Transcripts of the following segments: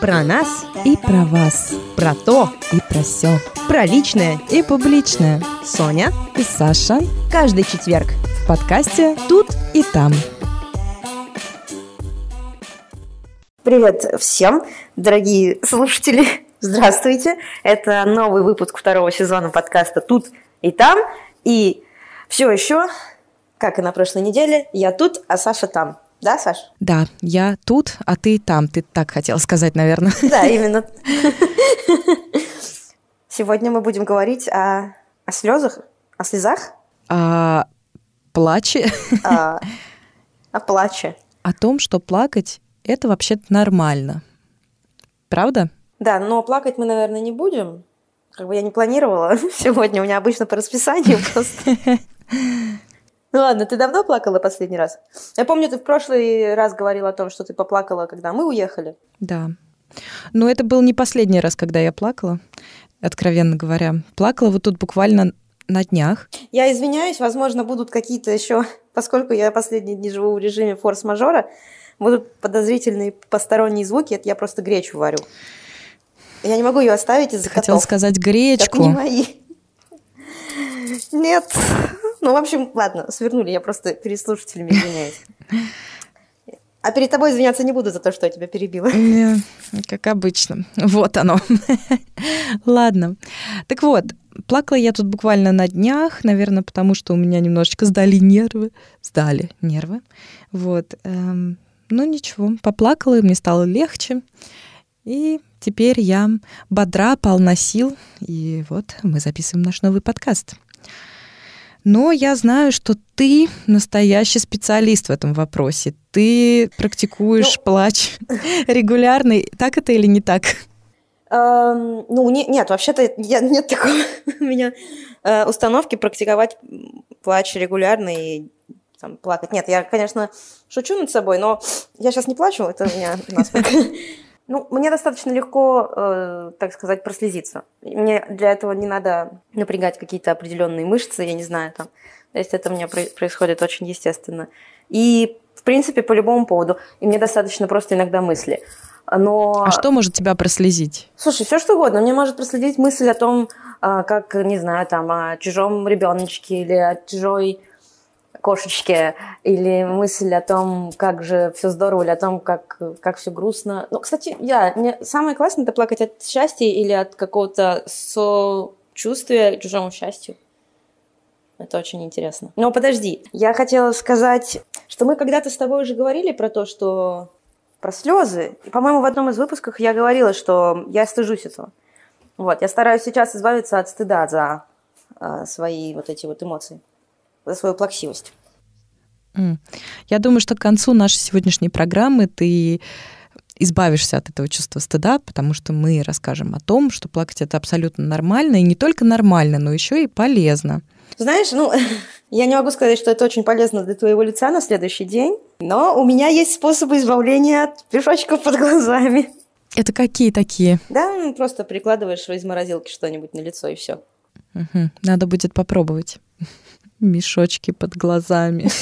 Про нас и про вас, про то и про все, про личное и публичное. Соня и Саша каждый четверг в подкасте «Тут и там». Привет всем, дорогие слушатели. Здравствуйте. Это новый выпуск второго сезона подкаста «Тут и там». И все еще, как и на прошлой неделе, я тут, а Саша там. Да, Саш? Да, я тут, а ты там. Ты так хотела сказать, наверное. Да, именно. Сегодня мы будем говорить о, о слезах, о слезах. О плаче. О, о плаче. О том, что плакать – это вообще-то нормально. Правда? Да, но плакать мы, наверное, не будем. Как бы я не планировала сегодня, у меня обычно по расписанию просто. Ну ладно, ты давно плакала последний раз? Я помню, ты в прошлый раз говорила о том, что ты поплакала, когда мы уехали. Да. Но это был не последний раз, когда я плакала, откровенно говоря. Плакала вот тут буквально на днях. Я извиняюсь, возможно, будут какие-то еще, поскольку я последние дни живу в режиме форс-мажора, будут подозрительные посторонние звуки, это я просто гречу варю. Я не могу ее оставить из-за котов. сказать гречку. Это не мои. Нет, ну, в общем, ладно, свернули, я просто перед слушателями извиняюсь. А перед тобой извиняться не буду за то, что я тебя перебила. Как обычно. Вот оно. Ладно. Так вот, плакала я тут буквально на днях, наверное, потому что у меня немножечко сдали нервы. Сдали нервы. Вот. Эм, ну, ничего, поплакала, и мне стало легче. И теперь я бодра, полна сил. И вот мы записываем наш новый подкаст. Но я знаю, что ты настоящий специалист в этом вопросе. Ты практикуешь ну, плач регулярно. Так это или не так? Эм, ну, не, нет, вообще-то я, нет такого у меня э, установки практиковать плач регулярно и там, плакать. Нет, я, конечно, шучу над собой, но я сейчас не плачу, это у меня насморк. Ну, мне достаточно легко, э, так сказать, прослезиться. Мне для этого не надо напрягать какие-то определенные мышцы, я не знаю, там. То есть это у меня происходит очень естественно. И, в принципе, по любому поводу. И мне достаточно просто иногда мысли. Но... А что может тебя прослезить? Слушай, все что угодно. Мне может проследить мысль о том, э, как, не знаю, там, о чужом ребеночке или о чужой кошечке, или мысль о том, как же все здорово, или о том, как, как все грустно. Ну, кстати, я, мне самое классное это плакать от счастья или от какого-то сочувствия к чужому счастью. Это очень интересно. Но подожди, я хотела сказать, что мы когда-то с тобой уже говорили про то, что про слезы. И, по-моему, в одном из выпусков я говорила, что я стыжусь этого. Вот, я стараюсь сейчас избавиться от стыда за э, свои вот эти вот эмоции за свою плаксивость. Я думаю, что к концу нашей сегодняшней программы ты избавишься от этого чувства стыда, потому что мы расскажем о том, что плакать это абсолютно нормально, и не только нормально, но еще и полезно. Знаешь, ну, я не могу сказать, что это очень полезно для твоего лица на следующий день, но у меня есть способы избавления от пешочков под глазами. Это какие такие? Да, ну, просто прикладываешь из морозилки что-нибудь на лицо и все. Угу. Надо будет попробовать мешочки под глазами.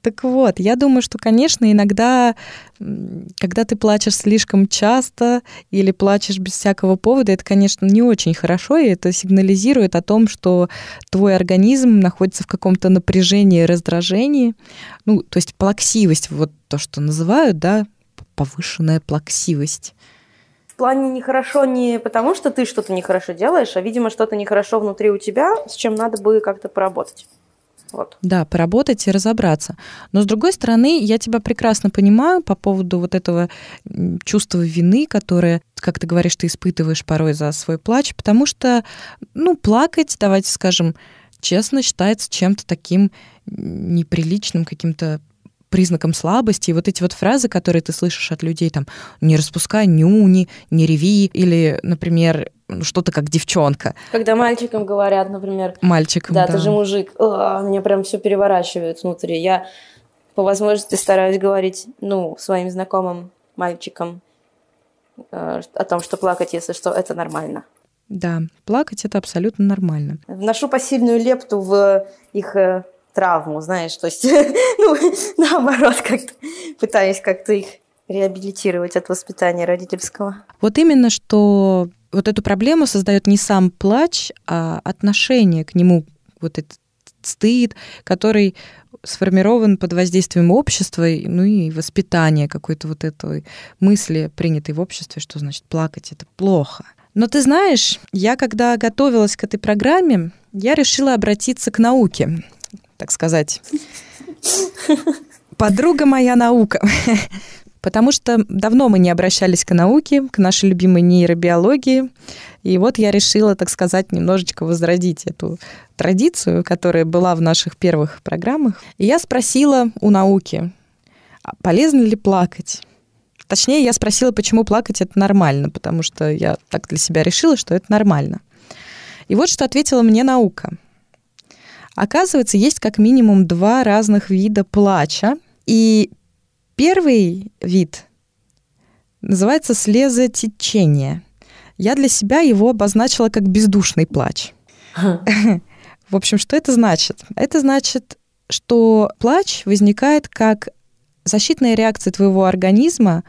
Так вот, я думаю, что, конечно, иногда, когда ты плачешь слишком часто или плачешь без всякого повода, это, конечно, не очень хорошо, и это сигнализирует о том, что твой организм находится в каком-то напряжении, раздражении. Ну, то есть плаксивость, вот то, что называют, да, повышенная плаксивость. Плане нехорошо не потому, что ты что-то нехорошо делаешь, а, видимо, что-то нехорошо внутри у тебя, с чем надо бы как-то поработать. Вот. Да, поработать и разобраться. Но с другой стороны, я тебя прекрасно понимаю по поводу вот этого чувства вины, которое, как ты говоришь, ты испытываешь порой за свой плач, потому что, ну, плакать, давайте скажем, честно, считается чем-то таким неприличным, каким-то признаком слабости. И вот эти вот фразы, которые ты слышишь от людей, там, не распускай нюни, не реви, или, например, что-то как девчонка. Когда мальчикам говорят, например, мальчикам, да, да. ты же мужик, О, меня прям все переворачивает внутри. Я по возможности стараюсь говорить, ну, своим знакомым мальчикам э, о том, что плакать, если что, это нормально. Да, плакать это абсолютно нормально. Вношу посильную лепту в их э, травму, знаешь, то есть, ну, наоборот, как-то пытаюсь как-то их реабилитировать от воспитания родительского. Вот именно, что вот эту проблему создает не сам плач, а отношение к нему, вот этот стыд, который сформирован под воздействием общества, ну и воспитания какой-то вот этой мысли, принятой в обществе, что значит плакать это плохо. Но ты знаешь, я когда готовилась к этой программе, я решила обратиться к науке, так сказать. Подруга моя наука. Потому что давно мы не обращались к науке, к нашей любимой нейробиологии. И вот я решила, так сказать, немножечко возродить эту традицию, которая была в наших первых программах. И я спросила у науки, «А полезно ли плакать? Точнее, я спросила, почему плакать это нормально, потому что я так для себя решила, что это нормально. И вот что ответила мне наука. Оказывается, есть как минимум два разных вида плача. И первый вид называется слезотечение. Я для себя его обозначила как бездушный плач. В общем, что это значит? Это значит, что плач возникает как защитная реакция твоего организма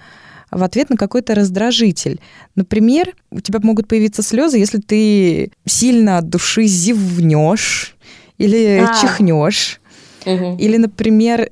в ответ на какой-то раздражитель. Например, у тебя могут появиться слезы, если ты сильно от души зевнешь или а. чихнешь. Угу. Или, например,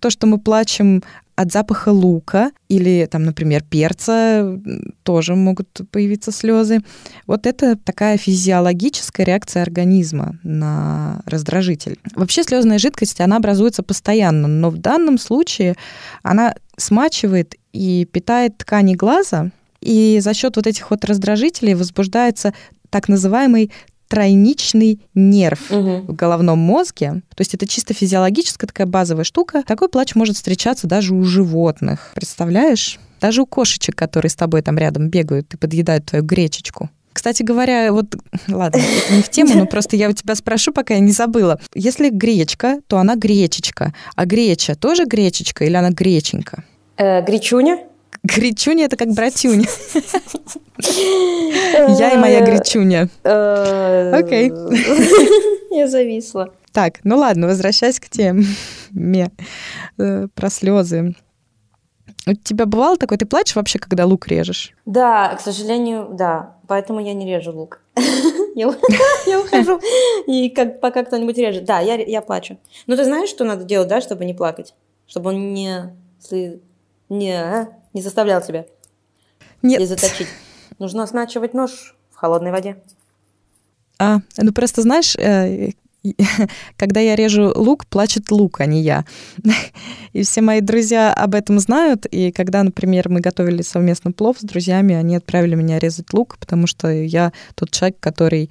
то, что мы плачем от запаха лука или, там, например, перца тоже могут появиться слезы. Вот это такая физиологическая реакция организма на раздражитель. Вообще слезная жидкость, она образуется постоянно, но в данном случае она смачивает и питает ткани глаза, и за счет вот этих вот раздражителей возбуждается так называемый тройничный нерв угу. в головном мозге. То есть это чисто физиологическая такая базовая штука. Такой плач может встречаться даже у животных. Представляешь? Даже у кошечек, которые с тобой там рядом бегают и подъедают твою гречечку. Кстати говоря, вот, ладно, это не в тему, но просто я у тебя спрошу, пока я не забыла. Если гречка, то она гречечка. А греча тоже гречечка или она греченька? Э, гречуня? Гречуня — это как братюня. Я и моя гречуня. Э, Окей. Я зависла. Так, ну ладно, возвращаясь к теме э, про слезы. У тебя бывало такое, ты плачешь вообще, когда лук режешь? Да, к сожалению, да. Поэтому я не режу лук. я, ухожу, и пока кто-нибудь режет. Да, я, плачу. Но ты знаешь, что надо делать, да, чтобы не плакать? Чтобы он не, не, а, не заставлял тебя Нет. и заточить. Нужно смачивать нож в холодной воде. А, ну просто знаешь, э, когда я режу лук, плачет лук, а не я. И все мои друзья об этом знают. И когда, например, мы готовили совместно плов с друзьями, они отправили меня резать лук, потому что я тот человек, который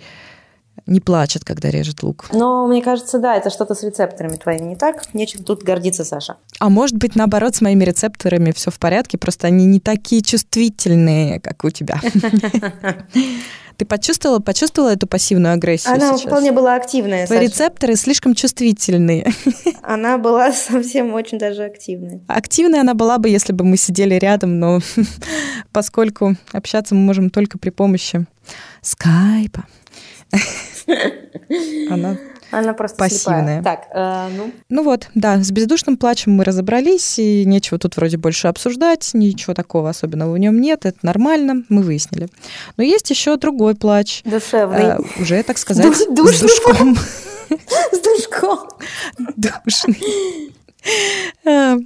не плачет, когда режет лук. Но мне кажется, да, это что-то с рецепторами твоими не так. Нечем тут гордиться, Саша. А может быть, наоборот, с моими рецепторами все в порядке, просто они не такие чувствительные, как у тебя. Ты почувствовала, почувствовала эту пассивную агрессию Она сейчас? вполне была активная, Твои рецепторы слишком чувствительные. Она была совсем очень даже активная. Активная она была бы, если бы мы сидели рядом, но поскольку общаться мы можем только при помощи скайпа, она она просто пассивная. Слепая. Так, э, ну. Ну вот, да, с бездушным плачем мы разобрались, и нечего тут вроде больше обсуждать, ничего такого особенного в нем нет, это нормально, мы выяснили. Но есть еще другой плач. Душевный. Э, уже, так сказать, Душ, с душком. С душком. Душный. Э,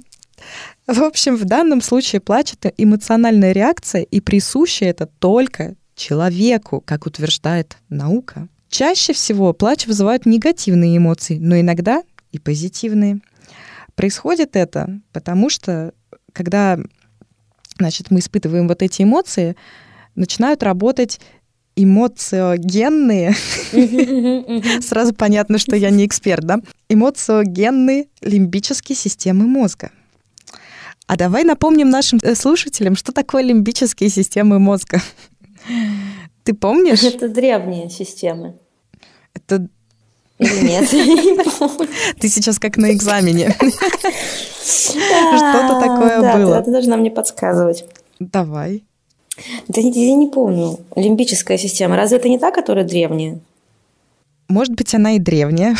в общем, в данном случае плач — это эмоциональная реакция, и присуще это только человеку, как утверждает наука. Чаще всего плач вызывает негативные эмоции, но иногда и позитивные. Происходит это потому, что когда значит, мы испытываем вот эти эмоции, начинают работать эмоциогенные, сразу понятно, что я не эксперт, да, эмоциогенные лимбические системы мозга. А давай напомним нашим э, слушателям, что такое лимбические системы мозга. Ты помнишь? Это древние системы. Это... Или нет? Ты сейчас как на экзамене. Что-то такое было. Ты должна мне подсказывать. Давай. Да я не помню. Лимбическая система. Разве это не та, которая древняя? Может быть, она и древняя.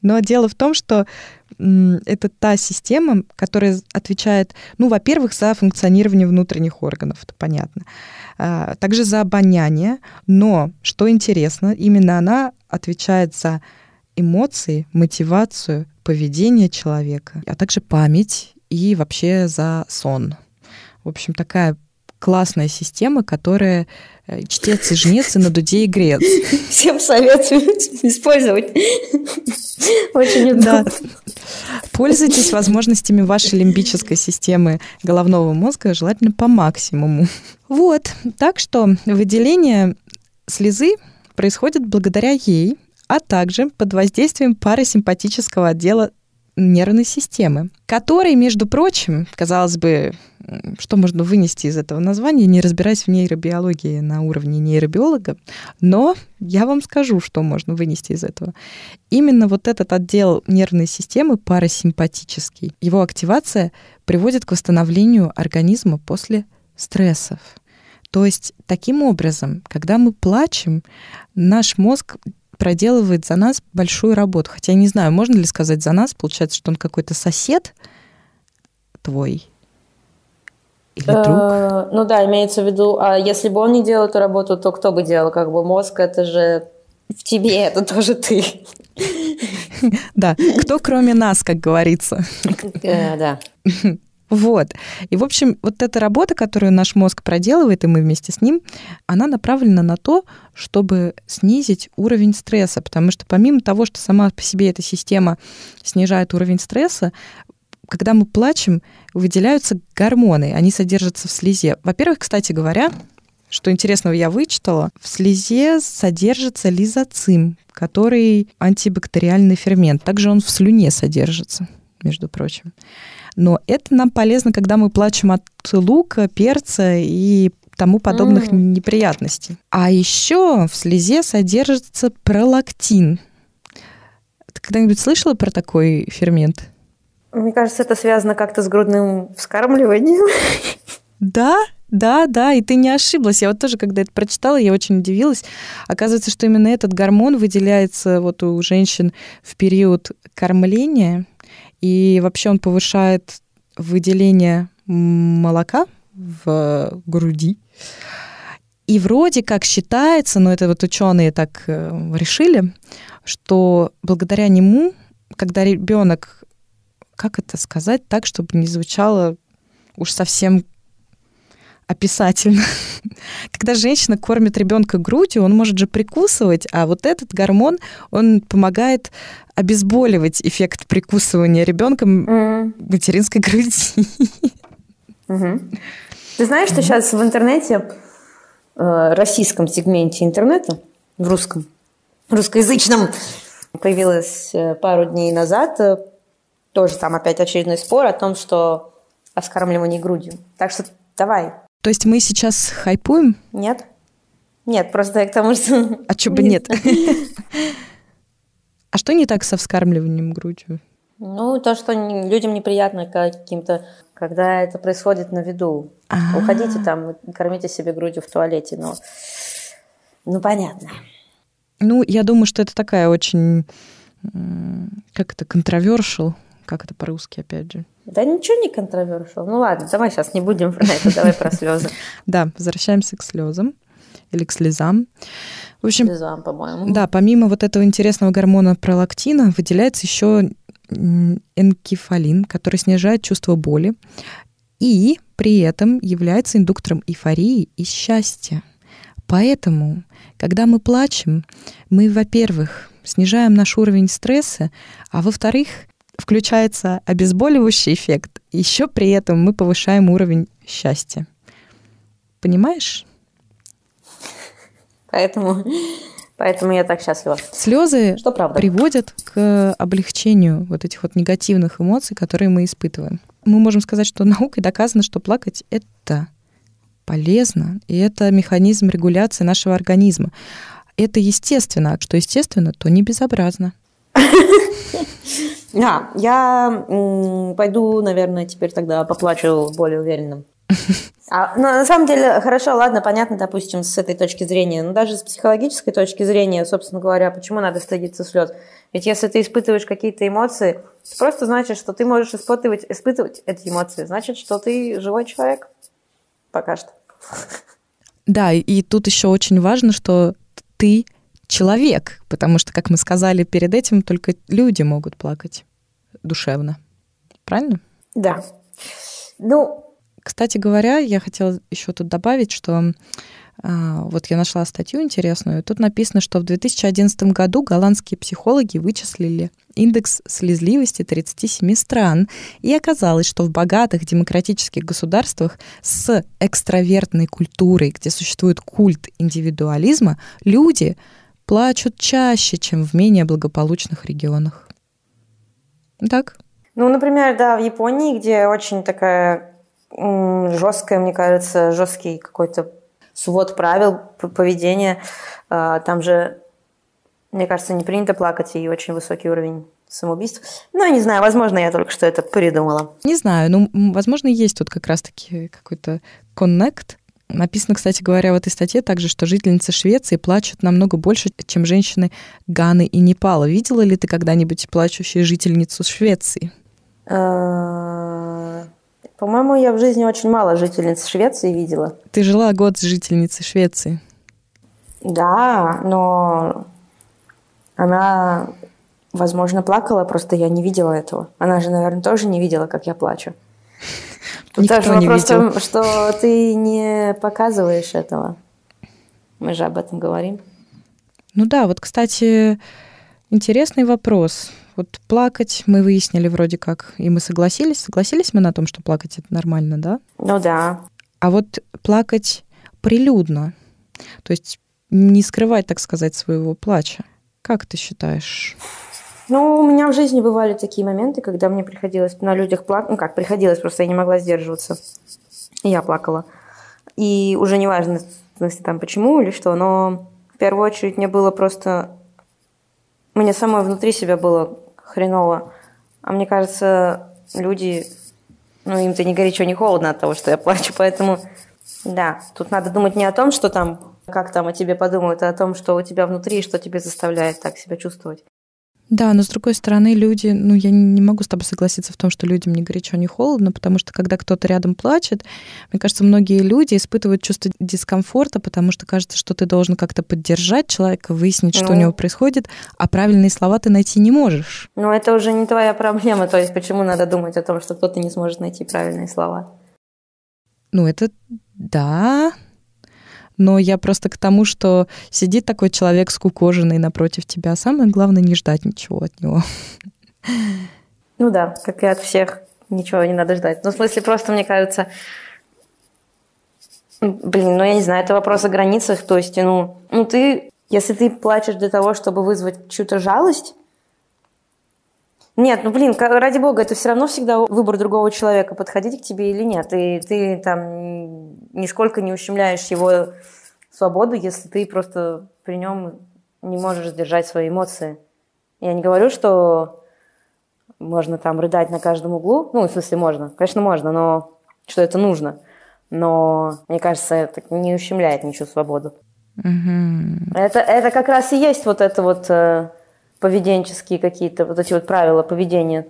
Но дело в том, что это та система, которая отвечает, ну, во-первых, за функционирование внутренних органов, это понятно. А, также за обоняние, но, что интересно, именно она отвечает за эмоции, мотивацию, поведение человека, а также память и вообще за сон. В общем, такая классная система, которая э, чтец и жнец и на дуде и грец. Всем советую использовать. Очень удобно. Да. Пользуйтесь возможностями вашей лимбической системы головного мозга желательно по максимуму. Вот, так что выделение слезы происходит благодаря ей, а также под воздействием парасимпатического отдела нервной системы, который, между прочим, казалось бы, что можно вынести из этого названия, не разбираясь в нейробиологии на уровне нейробиолога, но я вам скажу, что можно вынести из этого. Именно вот этот отдел нервной системы парасимпатический, его активация приводит к восстановлению организма после стрессов. То есть таким образом, когда мы плачем, наш мозг проделывает за нас большую работу. Хотя я не знаю, можно ли сказать за нас, получается, что он какой-то сосед твой или друг? Э, ну да, имеется в виду, а если бы он не делал эту работу, то кто бы делал? Как бы мозг это же в тебе, это тоже ты. Да, кто кроме нас, как говорится. Э, да. Вот. И, в общем, вот эта работа, которую наш мозг проделывает, и мы вместе с ним, она направлена на то, чтобы снизить уровень стресса, потому что помимо того, что сама по себе эта система снижает уровень стресса, когда мы плачем, выделяются гормоны, они содержатся в слезе. Во-первых, кстати говоря, что интересного я вычитала, в слезе содержится лизоцим, который антибактериальный фермент. Также он в слюне содержится, между прочим. Но это нам полезно, когда мы плачем от лука, перца и тому подобных mm. неприятностей. А еще в слезе содержится пролактин. Ты когда-нибудь слышала про такой фермент? Мне кажется, это связано как-то с грудным вскармливанием. Да, да, да, и ты не ошиблась. Я вот тоже, когда это прочитала, я очень удивилась. Оказывается, что именно этот гормон выделяется вот у женщин в период кормления, и вообще он повышает выделение молока в груди. И вроде как считается, но это вот ученые так э, решили, что благодаря нему, когда ребенок, как это сказать так, чтобы не звучало уж совсем описательно. Когда женщина кормит ребенка грудью, он может же прикусывать, а вот этот гормон, он помогает обезболивать эффект прикусывания ребенком mm. материнской груди. Mm-hmm. Ты знаешь, что сейчас в интернете, э, российском сегменте интернета, в русском, русскоязычном, появилось э, пару дней назад, э, тоже там опять очередной спор о том, что о вскармливании грудью. Так что давай, то есть мы сейчас хайпуем? Нет. Нет, просто я к тому, что... А что бы нет? А что не так со вскармливанием грудью? Ну, то, что людям неприятно каким-то, когда это происходит на виду. А-а-а. Уходите там, кормите себе грудью в туалете, но... Ну, понятно. Ну, я думаю, что это такая очень... Как это? Контровершил? Как это по-русски, опять же? Да ничего не контровершил. Ну ладно, давай сейчас не будем про это, давай про слезы. Да, возвращаемся к слезам или к слезам. В общем, слезам, по-моему. Да, помимо вот этого интересного гормона пролактина выделяется еще энкефалин, который снижает чувство боли и при этом является индуктором эйфории и счастья. Поэтому, когда мы плачем, мы, во-первых, снижаем наш уровень стресса, а во-вторых, включается обезболивающий эффект. Еще при этом мы повышаем уровень счастья. Понимаешь? Поэтому, поэтому я так счастлива. Слезы Что правда? приводят к облегчению вот этих вот негативных эмоций, которые мы испытываем. Мы можем сказать, что наукой доказано, что плакать — это полезно, и это механизм регуляции нашего организма. Это естественно, а что естественно, то не безобразно. Да, я пойду, наверное, теперь тогда поплачу более уверенным А, ну, на самом деле, хорошо, ладно, понятно, допустим, с этой точки зрения, но даже с психологической точки зрения, собственно говоря, почему надо стыдиться слез? Ведь если ты испытываешь какие-то эмоции, это просто значит, что ты можешь испытывать, испытывать эти эмоции, значит, что ты живой человек. Пока что. Да, и тут еще очень важно, что ты человек, потому что, как мы сказали перед этим, только люди могут плакать душевно. Правильно? Да. Ну, кстати говоря, я хотела еще тут добавить, что а, вот я нашла статью интересную. Тут написано, что в 2011 году голландские психологи вычислили индекс слезливости 37 стран, и оказалось, что в богатых демократических государствах с экстравертной культурой, где существует культ индивидуализма, люди плачут чаще, чем в менее благополучных регионах. Так? Ну, например, да, в Японии, где очень такая жесткая, мне кажется, жесткий какой-то свод правил поведения. А, там же, мне кажется, не принято плакать и очень высокий уровень самоубийств. Ну, я не знаю, возможно, я только что это придумала. Не знаю, ну, возможно, есть тут как раз-таки какой-то коннект. Написано, кстати говоря, в этой статье также, что жительницы Швеции плачут намного больше, чем женщины Ганы и Непала. Видела ли ты когда-нибудь плачущую жительницу Швеции? А, по-моему, я в жизни очень мало жительниц Швеции видела. Ты жила год с жительницей Швеции. Да, но она, возможно, плакала, просто я не видела этого. Она же, наверное, тоже не видела, как я плачу. Тут Никто даже вопрос в том, что ты не показываешь этого. Мы же об этом говорим. Ну да, вот, кстати, интересный вопрос. Вот плакать мы выяснили вроде как, и мы согласились. Согласились мы на том, что плакать это нормально, да? Ну да. А вот плакать прилюдно, то есть не скрывать, так сказать, своего плача. Как ты считаешь? Ну, у меня в жизни бывали такие моменты, когда мне приходилось на людях плакать. Ну, как приходилось, просто я не могла сдерживаться. И я плакала. И уже не важно, там, почему или что, но в первую очередь мне было просто... Мне самой внутри себя было хреново. А мне кажется, люди, ну, им-то ни горячо, ни холодно от того, что я плачу, поэтому, да, тут надо думать не о том, что там, как там о тебе подумают, а о том, что у тебя внутри что тебе заставляет так себя чувствовать. Да, но с другой стороны, люди, ну, я не могу с тобой согласиться в том, что людям не горячо, не холодно, потому что когда кто-то рядом плачет, мне кажется, многие люди испытывают чувство дискомфорта, потому что кажется, что ты должен как-то поддержать человека, выяснить, ну, что у ну. него происходит, а правильные слова ты найти не можешь. Ну, это уже не твоя проблема, то есть почему надо думать о том, что кто-то не сможет найти правильные слова? Ну, это да, но я просто к тому, что сидит такой человек скукоженный напротив тебя. Самое главное не ждать ничего от него. Ну да, как и от всех, ничего не надо ждать. Ну, в смысле, просто, мне кажется, блин, ну я не знаю, это вопрос о границах. То есть, ну, ну ты, если ты плачешь для того, чтобы вызвать чью-то жалость, нет, ну блин, ради бога, это все равно всегда выбор другого человека, подходить к тебе или нет. И ты там нисколько не ущемляешь его свободу, если ты просто при нем не можешь сдержать свои эмоции. Я не говорю, что можно там рыдать на каждом углу. Ну, в смысле, можно. Конечно, можно, но что это нужно. Но, мне кажется, это не ущемляет ничью свободу. Угу. Это, это как раз и есть вот это вот э, поведенческие какие-то, вот эти вот правила поведения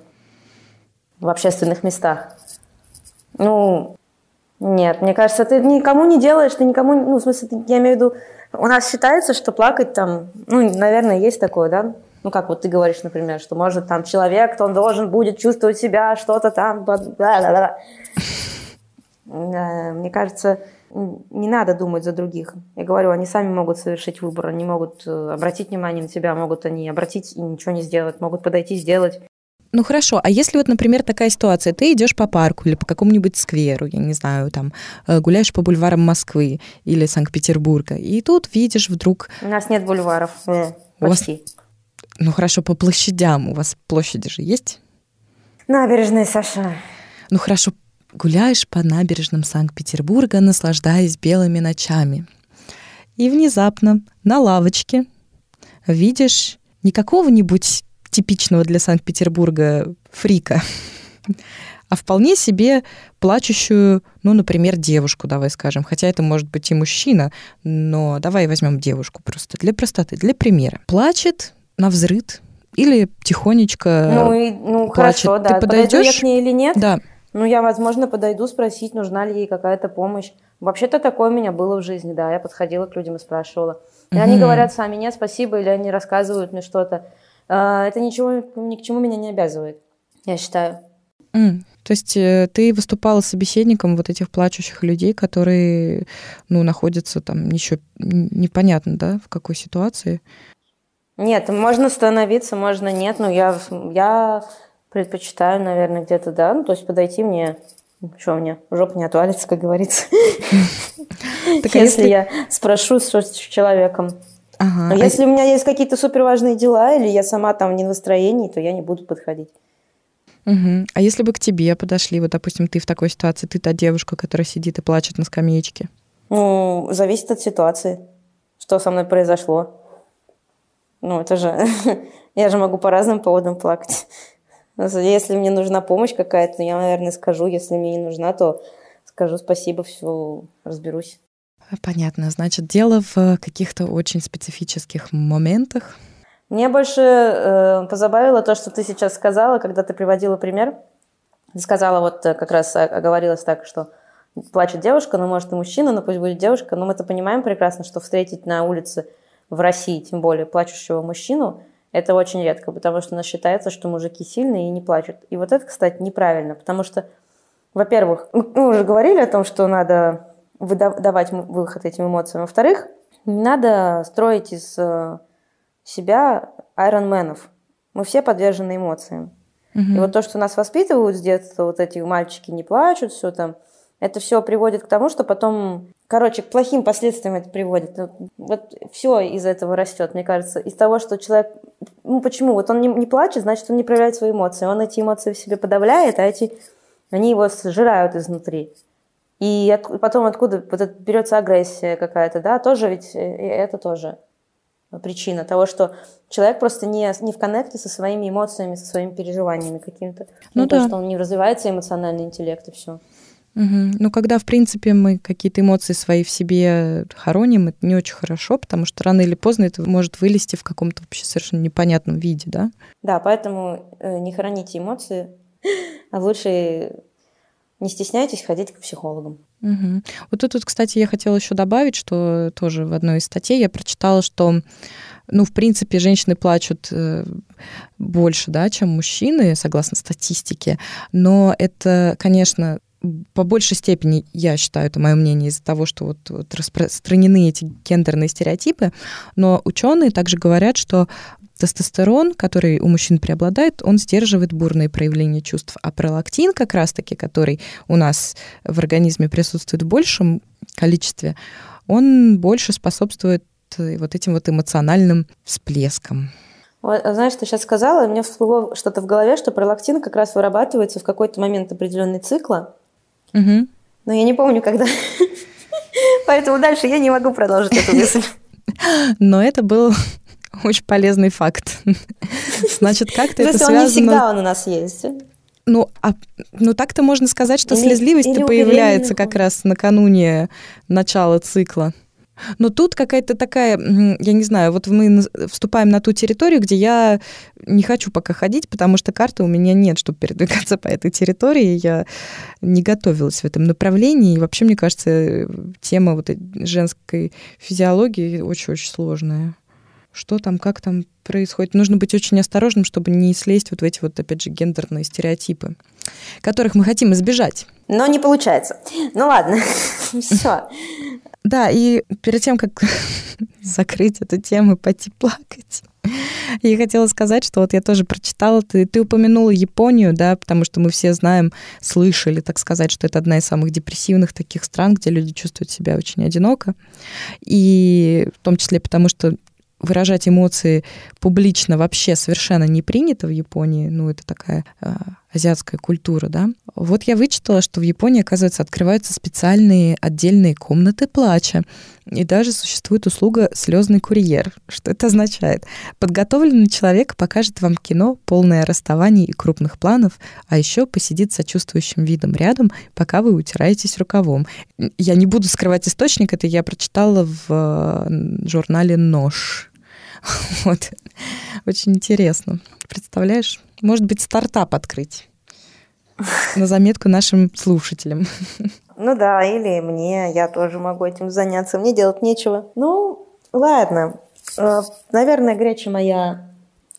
в общественных местах. Ну, нет, мне кажется, ты никому не делаешь, ты никому, ну, в смысле, я имею в виду, у нас считается, что плакать там, ну, наверное, есть такое, да? Ну, как вот ты говоришь, например, что может там человек, он должен будет чувствовать себя, что-то там, бла-бла-бла. Мне кажется, не надо думать за других. Я говорю, они сами могут совершить выбор, они могут э, обратить внимание на тебя, могут они обратить и ничего не сделать, могут подойти сделать. Ну хорошо, а если вот, например, такая ситуация, ты идешь по парку или по какому-нибудь скверу, я не знаю, там э, гуляешь по бульварам Москвы или Санкт-Петербурга, и тут видишь вдруг... У нас нет бульваров, э, почти. Вас... Ну хорошо, по площадям, у вас площади же есть? Набережная, Саша. Ну хорошо, гуляешь по набережным Санкт-Петербурга, наслаждаясь белыми ночами. И внезапно на лавочке видишь не какого-нибудь типичного для Санкт-Петербурга фрика, а вполне себе плачущую, ну, например, девушку, давай скажем. Хотя это может быть и мужчина, но давай возьмем девушку просто для простоты, для примера. Плачет на взрыд или тихонечко Ну, и, ну плачет. хорошо, да. Ты Подойду я подойдешь? к ней или нет? Да. Ну, я, возможно, подойду спросить, нужна ли ей какая-то помощь. Вообще-то такое у меня было в жизни, да. Я подходила к людям и спрашивала. И они Мгм. говорят сами нет, спасибо, или они рассказывают мне что-то. А, Это ничего ни к чему меня не обязывает, я считаю. М, То есть э, ты выступала собеседником вот этих плачущих людей, которые, ну, находятся там еще непонятно, да, в какой ситуации. Нет, можно становиться, можно нет, но я, я предпочитаю, наверное, где-то, да, ну, то есть подойти мне, что мне, жопа не отвалится, как говорится, а если я спрошу с человеком. Ага. А если у меня есть какие-то суперважные дела, или я сама там не в настроении, то я не буду подходить. Мгм. А если бы к тебе подошли, вот, допустим, ты в такой ситуации, ты та девушка, которая сидит и плачет на скамеечке. Ну, зависит от ситуации, что со мной произошло. Ну, это же... Я же могу по разным поводам плакать. Если мне нужна помощь какая-то, я, наверное, скажу. Если мне не нужна, то скажу спасибо, все, разберусь. Понятно. Значит, дело в каких-то очень специфических моментах. Мне больше э, позабавило то, что ты сейчас сказала, когда ты приводила пример. Ты сказала, вот э, как раз о- оговорилась так, что плачет девушка, ну, может, и мужчина, но пусть будет девушка. Но мы-то понимаем прекрасно, что встретить на улице в России, тем более, плачущего мужчину, это очень редко, потому что у нас считается, что мужики сильные и не плачут. И вот это, кстати, неправильно, потому что, во-первых, мы мы уже говорили о том, что надо давать выход этим эмоциям. Во-вторых, не надо строить из э, себя айронменов. Мы все подвержены эмоциям. Мгм. И вот то, что нас воспитывают с детства, вот эти мальчики не плачут, все там, это все приводит к тому, что потом, короче, к плохим последствиям это приводит. Вот, все из этого растет, мне кажется. Из того, что человек, ну почему? Вот он не, не плачет, значит, он не проявляет свои эмоции. Он эти эмоции в себе подавляет, а эти, они его сжирают изнутри. И от- потом откуда вот это берется агрессия какая-то, да, тоже ведь э, это тоже причина того, что человек просто не, не в коннекте со своими эмоциями, со своими переживаниями какими-то. Ну Ну, то, да. что он не развивается эмоциональный интеллект и все. Мгм. Ну, когда, в принципе, мы какие-то эмоции свои в себе хороним, это не очень хорошо, потому что рано или поздно это может вылезти в каком-то вообще совершенно непонятном виде, да? Да, поэтому э, не храните эмоции, а лучше не стесняйтесь ходить к психологам. Мгм. Вот тут, вот, кстати, я хотела еще добавить, что тоже в одной из статей я прочитала, что, ну, в принципе, женщины плачут э, больше, да, чем мужчины, согласно статистике, но это, конечно, по большей степени, я считаю, это мое мнение, из-за того, что вот, вот распространены эти гендерные стереотипы, но ученые также говорят, что тестостерон, который у мужчин преобладает, он сдерживает бурные проявления чувств, а пролактин как раз-таки, который у нас в организме присутствует в большем количестве, он больше способствует э, вот этим вот эмоциональным всплескам. Вот, а знаешь, ты сейчас сказала, и мне всплыло что-то в голове, что пролактин как раз вырабатывается в какой-то момент определенный цикла, Мгм. но я не помню, когда. Поэтому дальше я не могу продолжить эту мысль. Но это был очень полезный факт. Значит, как-то То это он не связано... всегда он у нас есть. Ну, а, ну так-то можно сказать, что слезливость появляется как раз накануне начала цикла. Но тут какая-то такая, я не знаю, вот мы вступаем на ту территорию, где я не хочу пока ходить, потому что карты у меня нет, чтобы передвигаться по этой территории. Я не готовилась в этом направлении. И вообще, мне кажется, э, тема вот женской физиологии очень-очень сложная. Что там, как там происходит. Нужно быть очень осторожным, чтобы не слезть вот в эти вот, опять же, гендерные стереотипы, которых мы хотим избежать. Но не получается. Ну ладно, все. Да, и перед тем, как закрыть эту тему и пойти плакать, я хотела сказать, что вот я тоже прочитала, ты, ты упомянула Японию, да, потому что мы все знаем, слышали, так сказать, что это одна из самых депрессивных таких стран, где люди чувствуют себя очень одиноко. И в том числе потому, что выражать эмоции публично вообще совершенно не принято в Японии. Ну, это такая э, азиатская культура, да. Вот я вычитала, что в Японии, оказывается, открываются специальные отдельные комнаты плача. И даже существует услуга «слезный курьер». Что это означает? Подготовленный человек покажет вам кино, полное расставаний и крупных планов, а еще посидит сочувствующим видом рядом, пока вы утираетесь рукавом. Я не буду скрывать источник, это я прочитала в журнале «Нож». Вот. Очень интересно. Представляешь? Может быть, стартап открыть на заметку нашим слушателям. Ну да, или мне, я тоже могу этим заняться, мне делать нечего. Ну, ладно. Э, наверное, греча моя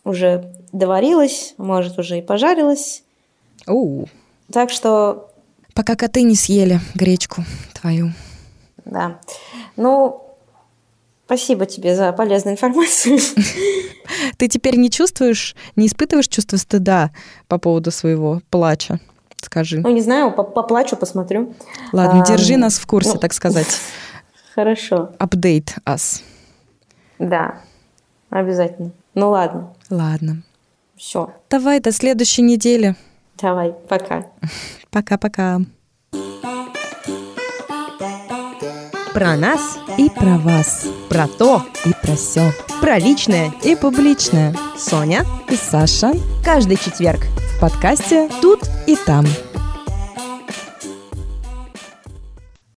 уже доварилась, может, уже и пожарилась. У. Так что... Пока коты не съели гречку твою. Да. Ну, спасибо тебе за полезную информацию. Ты теперь не чувствуешь, не испытываешь чувство стыда по поводу своего плача? Скажи. Ну, не знаю, поплачу, посмотрю. Ладно, а, держи нас в курсе, ну, так сказать. Хорошо. Update us. Да, обязательно. Ну ладно. Ладно. Все. Давай до следующей недели. Давай, пока. Пока-пока. Про нас и про вас. Про то и про все. Про личное и публичное. Соня и Саша. Каждый четверг подкасте «Тут и там».